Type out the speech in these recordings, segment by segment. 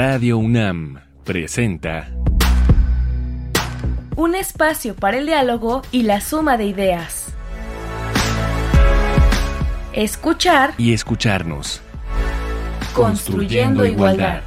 Radio UNAM presenta Un espacio para el diálogo y la suma de ideas. Escuchar y escucharnos. Construyendo igualdad.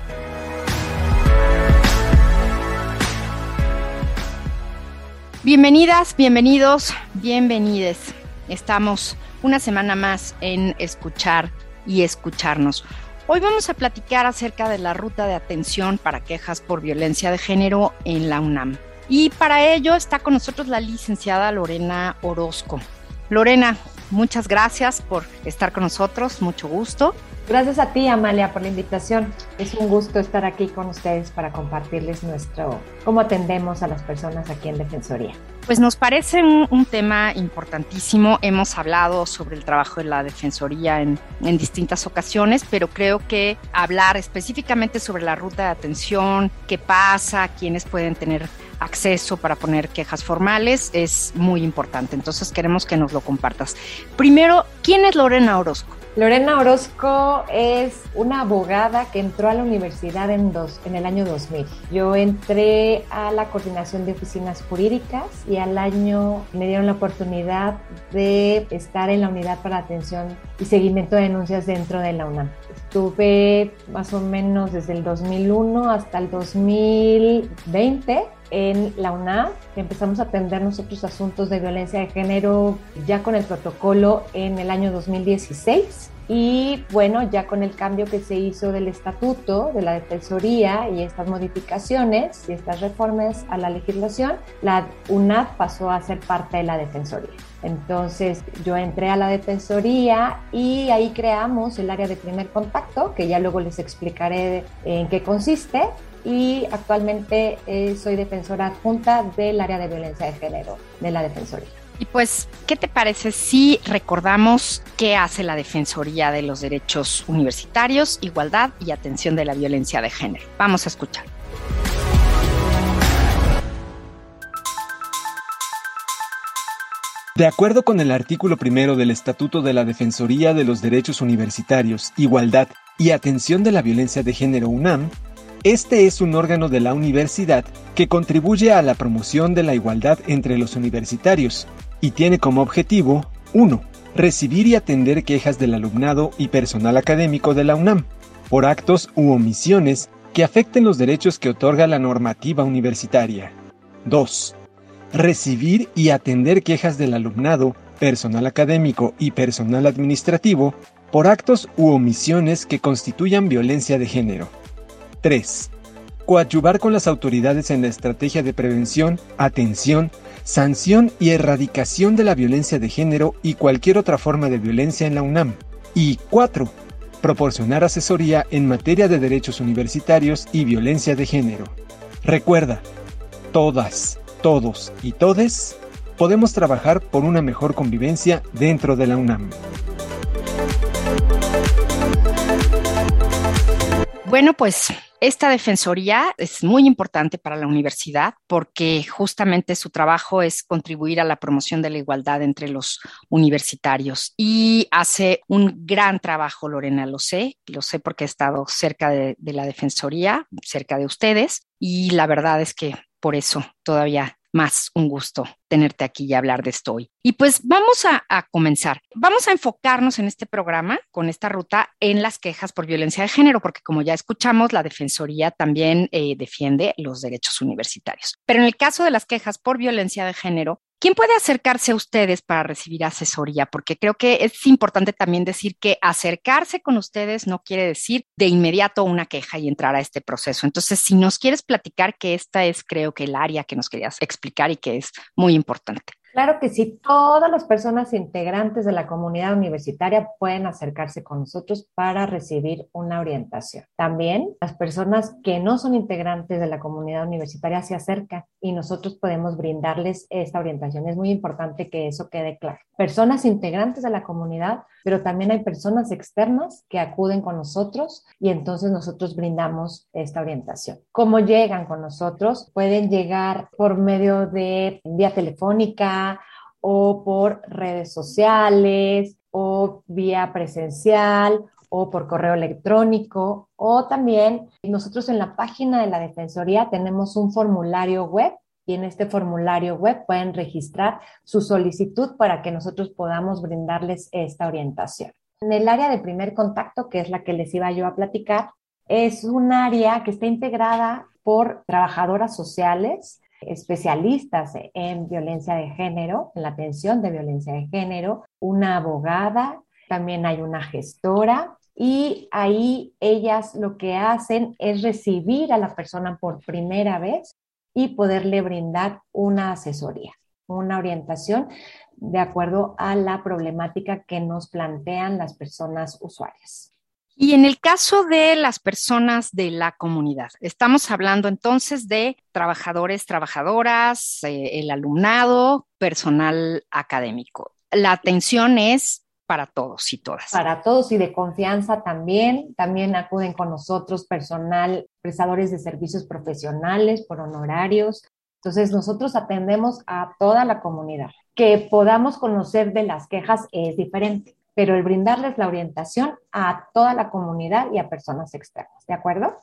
Bienvenidas, bienvenidos, bienvenides. Estamos una semana más en escuchar y escucharnos. Hoy vamos a platicar acerca de la ruta de atención para quejas por violencia de género en la UNAM. Y para ello está con nosotros la licenciada Lorena Orozco. Lorena, muchas gracias por estar con nosotros, mucho gusto. Gracias a ti, Amalia, por la invitación. Es un gusto estar aquí con ustedes para compartirles nuestro cómo atendemos a las personas aquí en Defensoría. Pues nos parece un, tema importantísimo. Hemos hablado sobre el trabajo de la Defensoría en, en distintas ocasiones, pero creo que hablar específicamente sobre la ruta de atención, qué pasa, quiénes pueden tener acceso para poner quejas formales es muy importante. Entonces queremos que nos lo compartas. Primero, ¿quién es Lorena Orozco? Lorena Orozco es una abogada que entró a la universidad en, dos, en el año 2000. Yo entré a la coordinación de oficinas jurídicas y al año me dieron la oportunidad de estar en la unidad para atención y seguimiento de denuncias dentro de la UNAM. Estuve más o menos desde el 2001 hasta el 2020 en la UNAM, que empezamos a atender nosotros asuntos de violencia de género ya con el protocolo en el año 2016. Y bueno, ya con el cambio que se hizo del estatuto de la Defensoría y estas modificaciones y estas reformas a la legislación, la UNAD pasó a ser parte de la Defensoría. Entonces yo entré a la Defensoría y ahí creamos el área de primer contacto, que ya luego les explicaré en qué consiste, y actualmente eh, soy defensora adjunta del área de violencia de género de la Defensoría. Y pues, ¿qué te parece si recordamos qué hace la Defensoría de los Derechos Universitarios, Igualdad y Atención de la Violencia de Género? Vamos a escuchar. De acuerdo con el artículo primero del Estatuto de la Defensoría de los Derechos Universitarios, Igualdad y Atención de la Violencia de Género UNAM, este es un órgano de la universidad que contribuye a la promoción de la igualdad entre los universitarios y tiene como objetivo 1. Recibir y atender quejas del alumnado y personal académico de la UNAM por actos u omisiones que afecten los derechos que otorga la normativa universitaria. 2. Recibir y atender quejas del alumnado, personal académico y personal administrativo por actos u omisiones que constituyan violencia de género. 3. Coadyuvar con las autoridades en la estrategia de prevención, atención, sanción y erradicación de la violencia de género y cualquier otra forma de violencia en la UNAM. Y 4. Proporcionar asesoría en materia de derechos universitarios y violencia de género. Recuerda, todas, todos y todes podemos trabajar por una mejor convivencia dentro de la UNAM. Bueno, pues esta defensoría es muy importante para la universidad porque justamente su trabajo es contribuir a la promoción de la igualdad entre los universitarios y hace un gran trabajo, Lorena, lo sé, lo sé porque he estado cerca de, de la defensoría, cerca de ustedes y la verdad es que por eso todavía más un gusto tenerte aquí y hablar de esto hoy. Y pues vamos a, comenzar. Vamos a enfocarnos en este programa, con esta ruta, en las quejas por violencia de género, porque como ya escuchamos, la Defensoría también eh, defiende los derechos universitarios. Pero en el caso de las quejas por violencia de género, ¿Quién puede acercarse a ustedes para recibir asesoría? Porque creo que es importante también decir que acercarse con ustedes no quiere decir de inmediato una queja y entrar a este proceso. Entonces, si nos quieres platicar que esta es, creo que el área que nos querías explicar y que es muy importante. Claro que sí, todas las personas integrantes de la comunidad universitaria pueden acercarse con nosotros para recibir una orientación. También las personas que no son integrantes de la comunidad universitaria se acercan y nosotros podemos brindarles esta orientación. Es muy importante que eso quede claro. Personas integrantes de la comunidad, pero también hay personas externas que acuden con nosotros y entonces nosotros brindamos esta orientación. ¿Cómo llegan con nosotros? Pueden llegar por medio de vía telefónica, o por redes sociales o vía presencial o por correo electrónico o también nosotros en la página de la Defensoría tenemos un formulario web en este formulario web pueden registrar su solicitud para que nosotros podamos brindarles esta orientación. En el área de primer contacto, que es la que les iba yo a platicar, es un área que está integrada por trabajadoras sociales, especialistas en violencia de género, en la atención de violencia de género, una abogada, también hay una gestora y ahí ellas lo que hacen es recibir a la persona por primera vez y poderle brindar una asesoría, una orientación de acuerdo a la problemática que nos plantean las personas usuarias. Y en el caso de las personas de la comunidad, estamos hablando entonces de trabajadores, trabajadoras, eh, el alumnado, personal académico. La atención es para todos y todas. Para todos y de confianza también. También acuden con nosotros personal, prestadores de servicios profesionales por honorarios. Entonces, nosotros atendemos a toda la comunidad. Que podamos conocer de las quejas es diferente, pero el brindarles la orientación a toda la comunidad y a personas externas, ¿de acuerdo?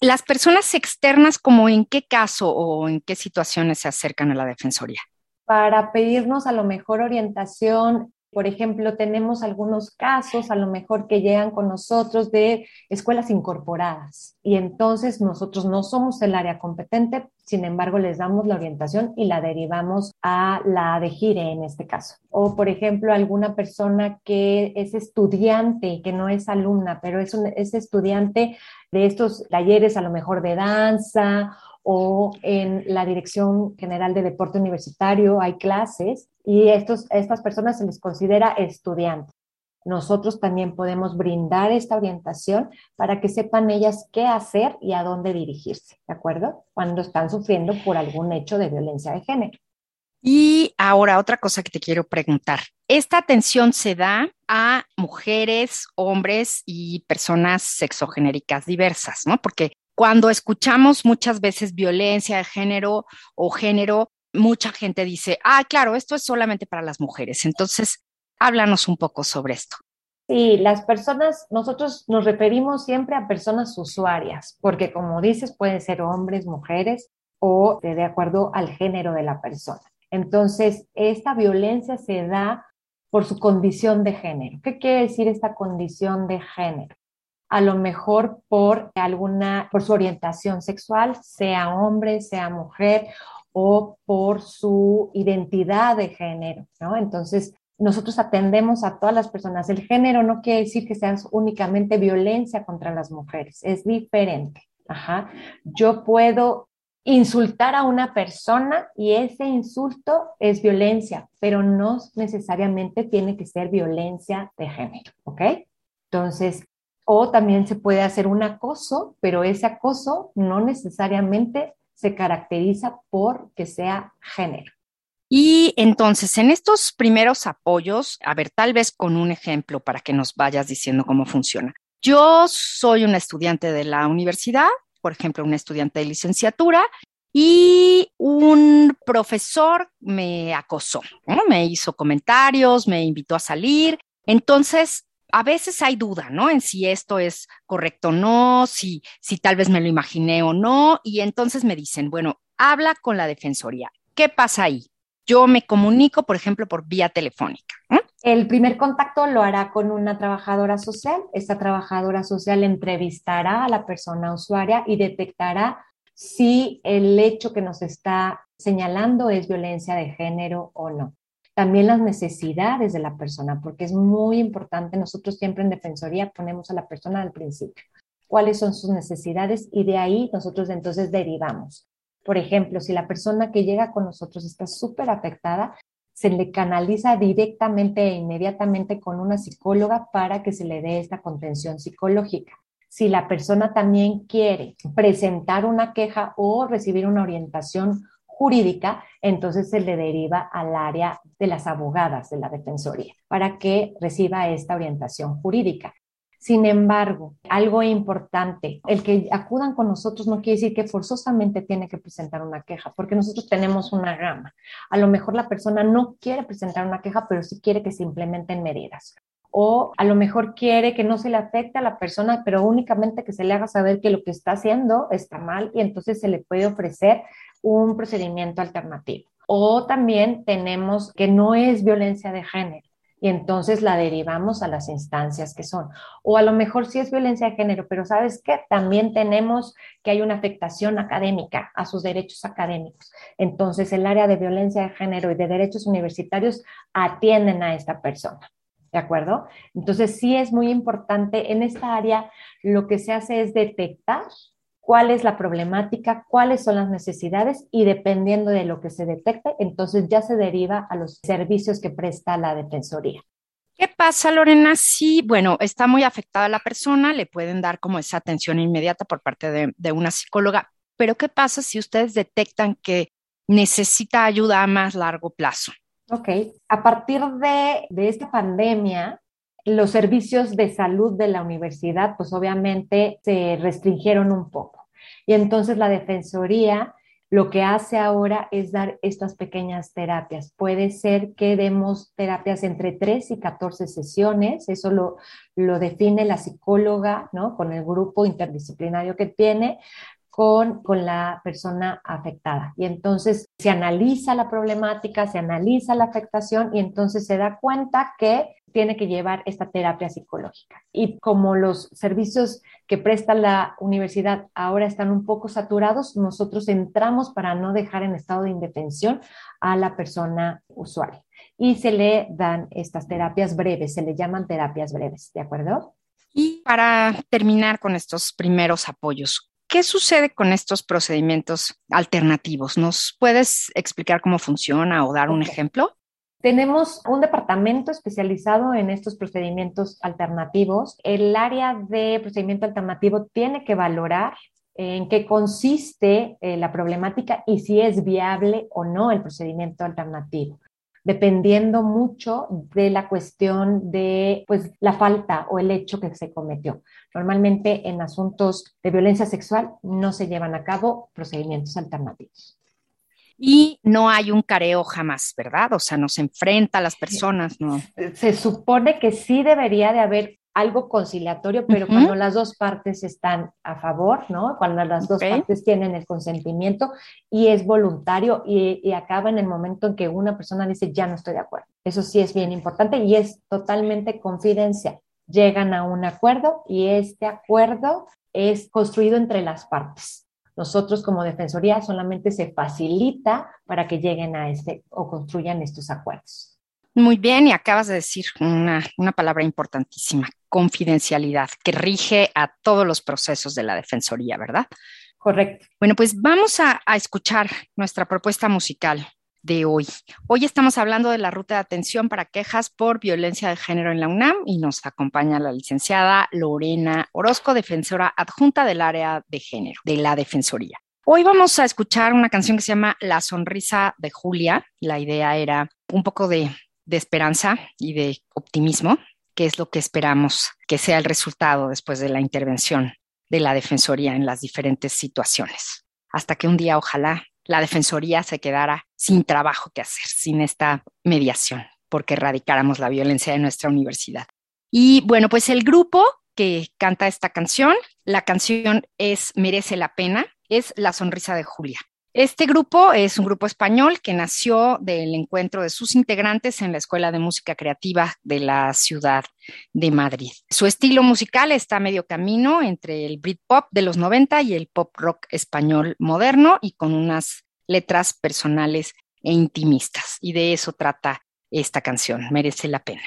Las personas externas, como en qué caso o en qué situaciones se acercan a la Defensoría? Para pedirnos a lo mejor orientación por ejemplo, tenemos algunos casos a lo mejor que llegan con nosotros de escuelas incorporadas y entonces nosotros no somos el área competente, sin embargo les damos la orientación y la derivamos a la de Gire en este caso. O por ejemplo, alguna persona que es estudiante, que no es alumna, pero es, es estudiante de estos talleres a lo mejor de danza o en la Dirección General de Deporte Universitario hay clases y estos, estas personas se les considera estudiantes. Nosotros también podemos brindar esta orientación para que sepan ellas qué hacer y a dónde dirigirse, ¿de acuerdo? Cuando están sufriendo por algún hecho de violencia de género. Y ahora otra cosa que te quiero preguntar. Esta atención se da a mujeres, hombres y personas sexogenéricas diversas, ¿no? Porque cuando escuchamos muchas veces violencia de género o género, mucha gente dice, ah, claro, esto es solamente para las mujeres. Entonces, háblanos un poco sobre esto. Sí, las personas, nosotros nos referimos siempre a personas usuarias, porque como dices, pueden ser hombres, mujeres o de acuerdo al género de la persona. Entonces, esta violencia se da por su condición de género. ¿Qué quiere decir esta condición de género? a lo mejor por alguna, por su orientación sexual, sea hombre, sea mujer, o por su identidad de género, ¿no? Entonces, nosotros atendemos a todas las personas. El género no quiere decir que sea únicamente violencia contra las mujeres, es diferente. Ajá. Yo puedo insultar a una persona y ese insulto es violencia, pero no necesariamente tiene que ser violencia de género, ¿ok? Entonces, o también se puede hacer un acoso, pero ese acoso no necesariamente se caracteriza por que sea género. Y entonces, en estos primeros apoyos, a ver, tal vez con un ejemplo para que nos vayas diciendo cómo funciona. Yo soy una estudiante de la universidad, por ejemplo, una estudiante de licenciatura, y un profesor me acosó, me hizo comentarios, me invitó a salir. Entonces, a veces hay duda, ¿no? En si esto es correcto o no, si, si tal vez me lo imaginé o no, y entonces me dicen, bueno, habla con la defensoría. ¿Qué pasa ahí? Yo me comunico, por ejemplo, por vía telefónica. El primer contacto lo hará con una trabajadora social. Esta trabajadora social entrevistará a la persona usuaria y detectará si el hecho que nos está señalando es violencia de género o no también las necesidades de la persona, porque es muy importante, nosotros siempre en Defensoría ponemos a la persona al principio, cuáles son sus necesidades y de ahí nosotros entonces derivamos. Por ejemplo, si la persona que llega con nosotros está súper afectada, se le canaliza directamente e inmediatamente con una psicóloga para que se le dé esta contención psicológica. Si la persona también quiere presentar una queja o recibir una orientación jurídica, entonces se le deriva al área de las abogadas de la Defensoría para que reciba esta orientación jurídica. Sin embargo, algo importante, el que acudan con nosotros no quiere decir que forzosamente tiene que presentar una queja, porque nosotros tenemos una gama. A lo mejor la persona no quiere presentar una queja, pero sí quiere que se implementen medidas o a lo mejor quiere que no se le afecte a la persona, pero únicamente que se le haga saber que lo que está haciendo está mal y entonces se le puede ofrecer un procedimiento alternativo. O también tenemos que no es violencia de género y entonces la derivamos a las instancias que son. O a lo mejor sí es violencia de género, pero ¿sabes qué? También tenemos que hay una afectación académica a sus derechos académicos. Entonces el área de violencia de género y de derechos universitarios atienden a esta persona. ¿De acuerdo? Entonces sí es muy importante en esta área lo que se hace es detectar cuál es la problemática, cuáles son las necesidades y dependiendo de lo que se detecte, entonces ya se deriva a los servicios que presta la Defensoría. ¿Qué pasa, Lorena? Si, bueno, está muy afectada la persona, le pueden dar como esa atención inmediata por parte de, de una psicóloga, pero ¿qué pasa si ustedes detectan que necesita ayuda a más largo plazo? Ok, a partir de, de esta pandemia, los servicios de salud de la universidad, pues obviamente se restringieron un poco. Y entonces la Defensoría lo que hace ahora es dar estas pequeñas terapias. Puede ser que demos terapias entre 3 y 14 sesiones, eso lo, lo define la psicóloga, ¿no? Con el grupo interdisciplinario que tiene, con, la persona afectada. Y entonces se analiza la problemática, se analiza la afectación y entonces se da cuenta que tiene que llevar esta terapia psicológica. Y como los servicios que presta la universidad ahora están un poco saturados, nosotros entramos para no dejar en estado de indefensión a la persona usuaria. Y se le dan estas terapias breves, se le llaman terapias breves, ¿de acuerdo? Y para terminar con estos primeros apoyos, ¿qué sucede con estos procedimientos alternativos? ¿Nos puedes explicar cómo funciona o dar un ejemplo? Tenemos un departamento especializado en estos procedimientos alternativos. El área de procedimiento alternativo tiene que valorar en qué consiste eh, la problemática y si es viable o no el procedimiento alternativo dependiendo mucho de la cuestión de pues, la falta o el hecho que se cometió. Normalmente en asuntos de violencia sexual no se llevan a cabo procedimientos alternativos y no hay un careo jamás, ¿verdad? O sea, no se enfrenta a las personas, ¿no? Se supone que sí debería de haber algo conciliatorio, pero cuando las dos partes están a favor, ¿no? Cuando las dos partes tienen el consentimiento y es voluntario y, y, acaba en el momento en que una persona dice, ya no estoy de acuerdo. Eso sí es bien importante y es totalmente confidencial. Llegan a un acuerdo y este acuerdo es construido entre las partes. Nosotros como Defensoría solamente se facilita para que lleguen a este o construyan estos acuerdos. Muy bien, y acabas de decir una, una palabra importantísima, confidencialidad, que rige a todos los procesos de la Defensoría, ¿verdad? Correcto. Bueno, pues vamos a, a escuchar nuestra propuesta musical de hoy. Hoy estamos hablando de la ruta de atención para quejas por violencia de género en la UNAM y nos acompaña la licenciada Lorena Orozco, defensora adjunta del área de género de la Defensoría. Hoy vamos a escuchar una canción que se llama La sonrisa de Julia. La idea era un poco de, de esperanza y de optimismo, que es lo que esperamos que sea el resultado después de la intervención de la Defensoría en las diferentes situaciones. Hasta que un día, ojalá, la Defensoría se quedara sin trabajo que hacer, sin esta mediación, porque erradicáramos la violencia de nuestra universidad. Y bueno, pues el grupo que canta esta canción, la canción es Merece la pena, es La Sonrisa de Julia. Este grupo es un grupo español que nació del encuentro de sus integrantes en la Escuela de Música Creativa de la ciudad de Madrid. Su estilo musical está a medio camino entre el Britpop de los 90 y el pop rock español moderno y con unas letras personales e intimistas. Y de eso trata esta canción, merece la pena.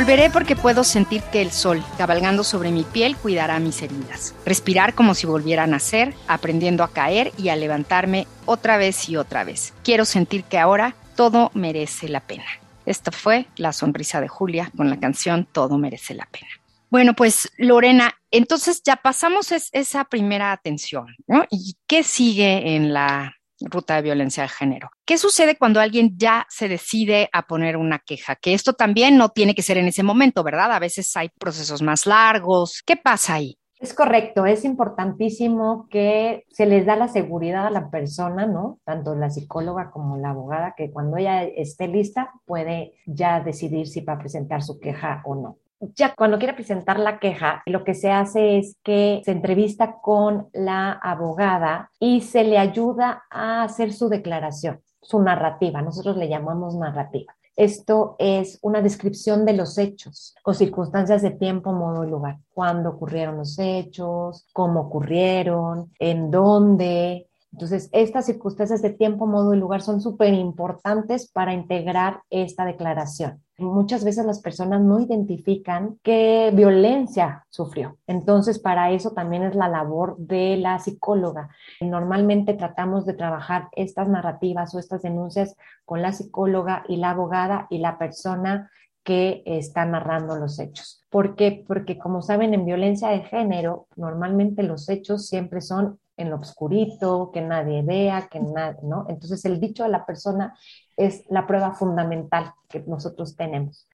Volveré porque puedo sentir que el sol, cabalgando sobre mi piel, cuidará mis heridas. Respirar como si volviera a nacer, aprendiendo a caer y a levantarme otra vez y otra vez. Quiero sentir que ahora todo merece la pena. Esta fue la sonrisa de Julia con la canción Todo merece la pena. Bueno, pues Lorena, entonces ya pasamos esa primera atención, ¿no? ¿Y qué sigue en la ruta de violencia de género. ¿Qué sucede cuando alguien ya se decide a poner una queja? Que esto también no tiene que ser en ese momento, ¿verdad? A veces hay procesos más largos. ¿Qué pasa ahí? Es correcto, es importantísimo que se les da la seguridad a la persona, ¿no? Tanto la psicóloga como la abogada, que cuando ella esté lista puede ya decidir si va a presentar su queja o no ya cuando quiere presentar la queja, lo que se hace es que se entrevista con la abogada y se le ayuda a hacer su declaración, su narrativa. Nosotros le llamamos narrativa. Esto es una descripción de los hechos o circunstancias de tiempo, modo y lugar. Cuándo ocurrieron los hechos, cómo ocurrieron, en dónde, entonces, estas circunstancias de tiempo, modo y lugar son súper importantes para integrar esta declaración. Muchas veces las personas no identifican qué violencia sufrió. Entonces, para eso también es la labor de la psicóloga. Normalmente tratamos de trabajar estas narrativas o estas denuncias con la psicóloga y la abogada y la persona que está narrando los hechos. ¿Por qué? Porque como saben, en violencia de género, normalmente los hechos siempre son en lo oscurito, que nadie vea, que nadie, ¿no? Entonces el dicho de la persona es la prueba fundamental que nosotros tenemos.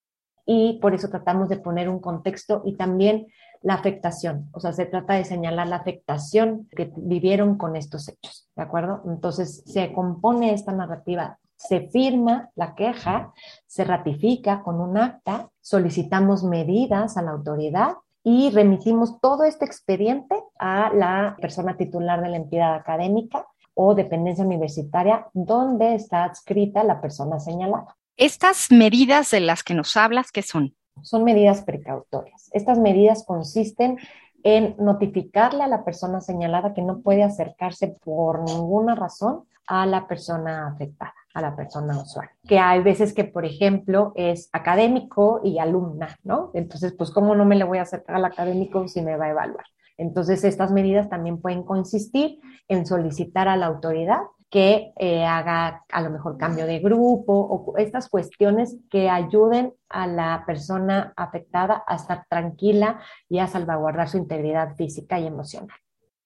Y por eso tratamos de poner un contexto y también la afectación, o sea, se trata de señalar la afectación que vivieron con estos hechos, ¿de acuerdo? Entonces se compone esta narrativa, se firma la queja, se ratifica con un acta, solicitamos medidas a la autoridad y remitimos todo este expediente a la persona titular de la entidad académica o dependencia universitaria donde está adscrita la persona señalada. Estas medidas de las que nos hablas, ¿qué son? Son medidas precautorias. Estas medidas consisten en notificarle a la persona señalada que no puede acercarse por ninguna razón a la persona afectada a la persona usuaria. Que hay veces que, por ejemplo, es académico y alumna, ¿no? Entonces, pues, ¿cómo no me le voy a acercar al académico si me va a evaluar? Entonces, estas medidas también pueden consistir en solicitar a la autoridad que eh, haga a lo mejor cambio de grupo o estas cuestiones que ayuden a la persona afectada a estar tranquila y a salvaguardar su integridad física y emocional.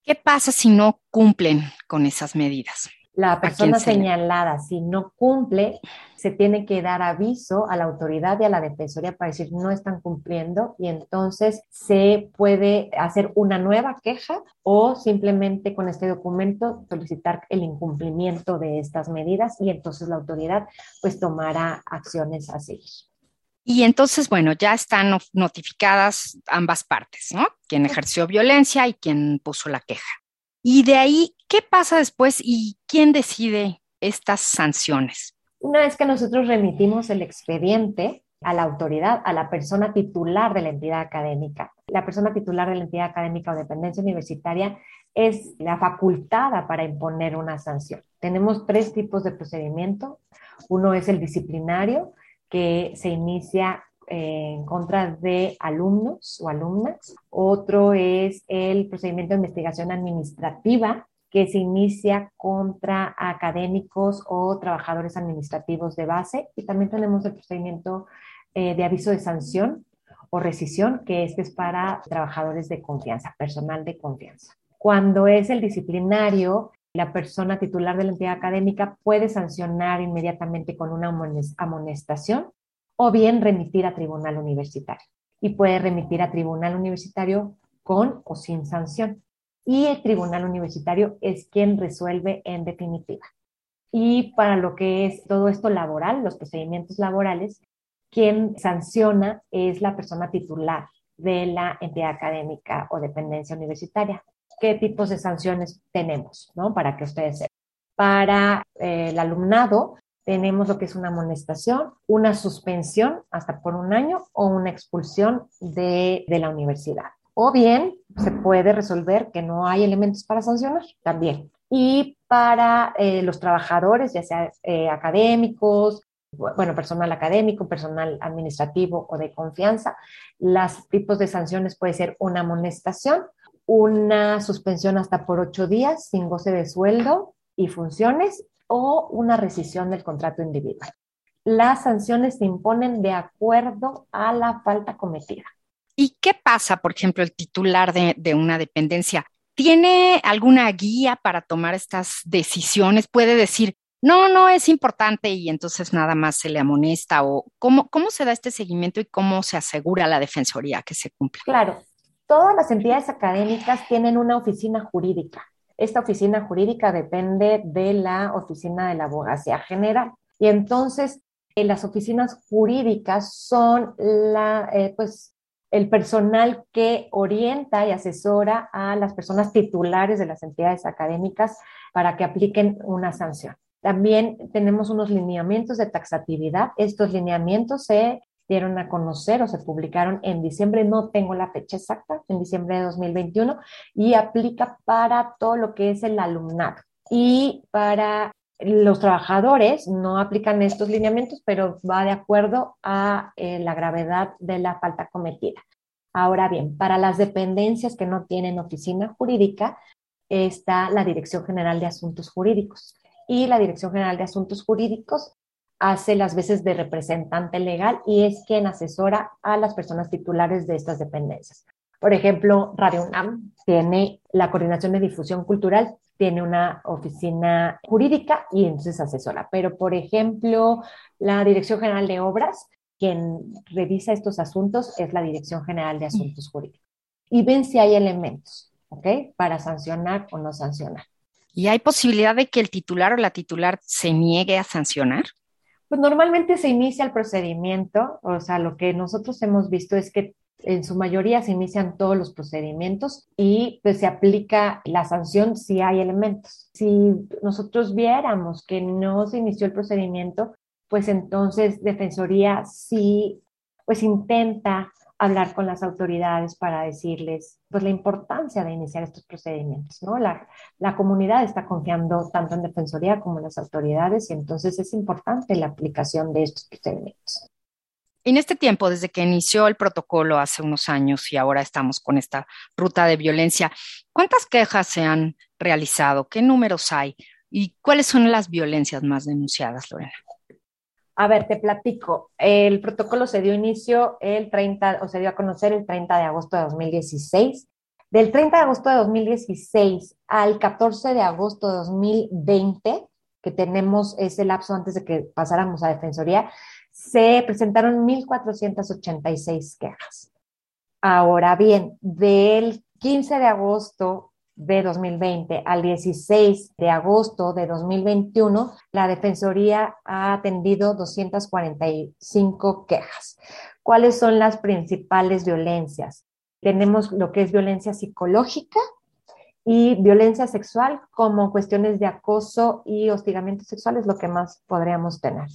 ¿Qué pasa si no cumplen con esas medidas? La persona señalada, si no cumple, se tiene que dar aviso a la autoridad y a la defensoría para decir no están cumpliendo y entonces se puede hacer una nueva queja o simplemente con este documento solicitar el incumplimiento de estas medidas y entonces la autoridad pues tomará acciones a seguir. Y entonces, bueno, ya están notificadas ambas partes, ¿no? Quien ejerció violencia y quien puso la queja. Y de ahí, ¿qué pasa después y quién decide estas sanciones? Una vez que nosotros remitimos el expediente a la autoridad, a la persona titular de la entidad académica, la persona titular de la entidad académica o dependencia universitaria es la facultada para imponer una sanción. Tenemos tres tipos de procedimiento. Uno es el disciplinario, que se inicia en contra de alumnos o alumnas. Otro es el procedimiento de investigación administrativa que se inicia contra académicos o trabajadores administrativos de base. Y también tenemos el procedimiento eh, de aviso de sanción o rescisión, que este es para trabajadores de confianza, personal de confianza. Cuando es el disciplinario, la persona titular de la entidad académica puede sancionar inmediatamente con una amonestación o bien remitir a tribunal universitario. Y puede remitir a tribunal universitario con o sin sanción. Y el tribunal universitario es quien resuelve en definitiva. Y para lo que es todo esto laboral, los procedimientos laborales, quien sanciona es la persona titular de la entidad académica o dependencia universitaria. ¿Qué tipos de sanciones tenemos? ¿no? Para que ustedes sepan. Para eh, el alumnado tenemos lo que es una amonestación, una suspensión hasta por un año o una expulsión de, de la universidad. O bien se puede resolver que no hay elementos para sancionar también. Y para eh, los trabajadores, ya sea eh, académicos, bueno, personal académico, personal administrativo o de confianza, los tipos de sanciones puede ser una amonestación, una suspensión hasta por ocho días sin goce de sueldo y funciones o una rescisión del contrato individual. Las sanciones se imponen de acuerdo a la falta cometida. ¿Y qué pasa, por ejemplo, el titular de, de una dependencia? ¿Tiene alguna guía para tomar estas decisiones? ¿Puede decir, no, no es importante y entonces nada más se le amonesta? ¿O cómo, cómo se da este seguimiento y cómo se asegura la defensoría que se cumpla? Claro, todas las entidades académicas tienen una oficina jurídica esta oficina jurídica depende de la oficina de la abogacía general. Y entonces, en las oficinas jurídicas son la, eh, pues, el personal que orienta y asesora a las personas titulares de las entidades académicas para que apliquen una sanción. También tenemos unos lineamientos de taxatividad. Estos lineamientos se dieron a conocer o se publicaron en diciembre, no tengo la fecha exacta, en diciembre de 2021, y aplica para todo lo que es el alumnado. Y para los trabajadores no aplican estos lineamientos, pero va de acuerdo a eh, la gravedad de la falta cometida. Ahora bien, para las dependencias que no tienen oficina jurídica, está la Dirección General de Asuntos Jurídicos. Y la Dirección General de Asuntos Jurídicos hace las veces de representante legal y es quien asesora a las personas titulares de estas dependencias. Por ejemplo, Radio UNAM tiene la coordinación de difusión cultural, tiene una oficina jurídica y entonces asesora. Pero, por ejemplo, la Dirección General de Obras, quien revisa estos asuntos es la Dirección General de Asuntos Jurídicos. Y ven si hay elementos, ¿ok? Para sancionar o no sancionar. ¿Y hay posibilidad de que el titular o la titular se niegue a sancionar? Pues normalmente se inicia el procedimiento, o sea, lo que nosotros hemos visto es que en su mayoría se inician todos los procedimientos y pues se aplica la sanción si hay elementos. Si nosotros viéramos que no se inició el procedimiento, pues entonces Defensoría sí pues intenta hablar con las autoridades para decirles pues la importancia de iniciar estos procedimientos, ¿no? La, la comunidad está confiando tanto en Defensoría como en las autoridades y entonces es importante la aplicación de estos procedimientos. En este tiempo, desde que inició el protocolo hace unos años y ahora estamos con esta ruta de violencia, ¿cuántas quejas se han realizado? ¿Qué números hay? ¿Y cuáles son las violencias más denunciadas, Lorena? A ver, te platico. El protocolo se dio inicio el 30, o se dio a conocer el 30 de agosto de 2016. Del 30 de agosto de 2016 al 14 de agosto de 2020, que tenemos ese lapso antes de que pasáramos a Defensoría, se presentaron 1.486 quejas. Ahora bien, del 15 de agosto de 2020 al 16 de agosto de 2021, la Defensoría ha atendido 245 quejas. ¿Cuáles son las principales violencias? Tenemos lo que es violencia psicológica y violencia sexual como cuestiones de acoso y hostigamiento sexual es lo que más podríamos tener.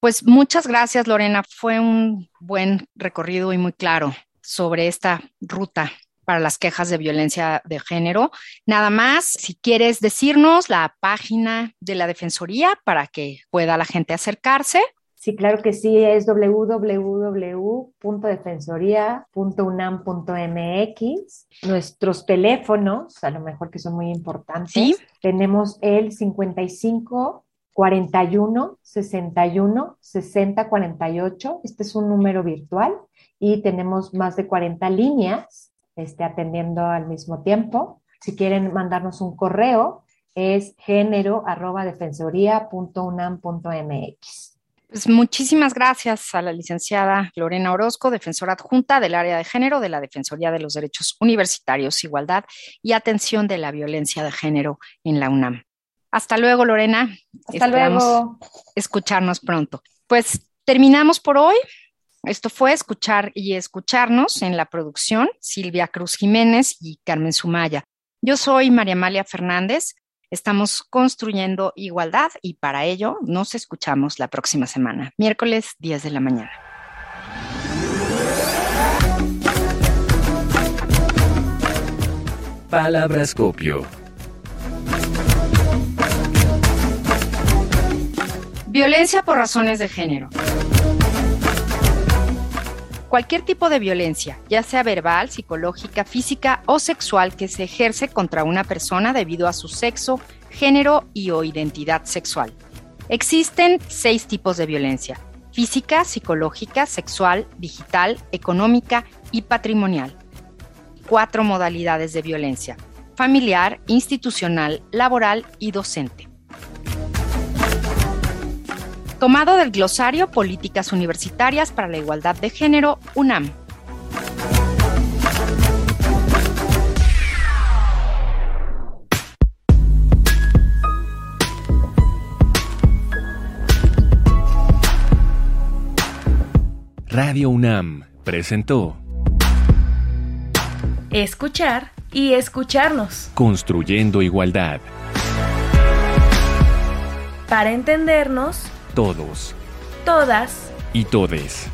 Pues muchas gracias, Lorena. Fue un buen recorrido y muy claro sobre esta ruta para las quejas de violencia de género. Nada más, si quieres decirnos la página de la Defensoría para que pueda la gente acercarse. Sí, claro que sí, es www.defensoría.unam.mx. Nuestros teléfonos, a lo mejor que son muy importantes, ¿Sí? tenemos el 55 41 61 60 48. Este es un número virtual y tenemos más de 40 líneas esté atendiendo al mismo tiempo. Si quieren mandarnos un correo, es género arroba defensoría.unam.mx. Pues muchísimas gracias a la licenciada Lorena Orozco, defensora adjunta del área de género de la Defensoría de los Derechos Universitarios, Igualdad y Atención de la Violencia de Género en la UNAM. Hasta luego, Lorena. Hasta luego. Escucharnos pronto. Pues terminamos por hoy. Esto fue Escuchar y Escucharnos en la producción, Silvia Cruz Jiménez y Carmen Sumaya. Yo soy María Amalia Fernández. Estamos construyendo igualdad y para ello nos escuchamos la próxima semana, miércoles 10 de la mañana. Palabrascopio. Violencia por razones de género. Cualquier tipo de violencia, ya sea verbal, psicológica, física o sexual que se ejerce contra una persona debido a su sexo, género y o identidad sexual. Existen seis tipos de violencia, física, psicológica, sexual, digital, económica y patrimonial. Cuatro modalidades de violencia, familiar, institucional, laboral y docente. Tomado del glosario Políticas Universitarias para la Igualdad de Género, UNAM. Radio UNAM presentó Escuchar y escucharnos. Construyendo Igualdad. Para entendernos Todos todas y todes.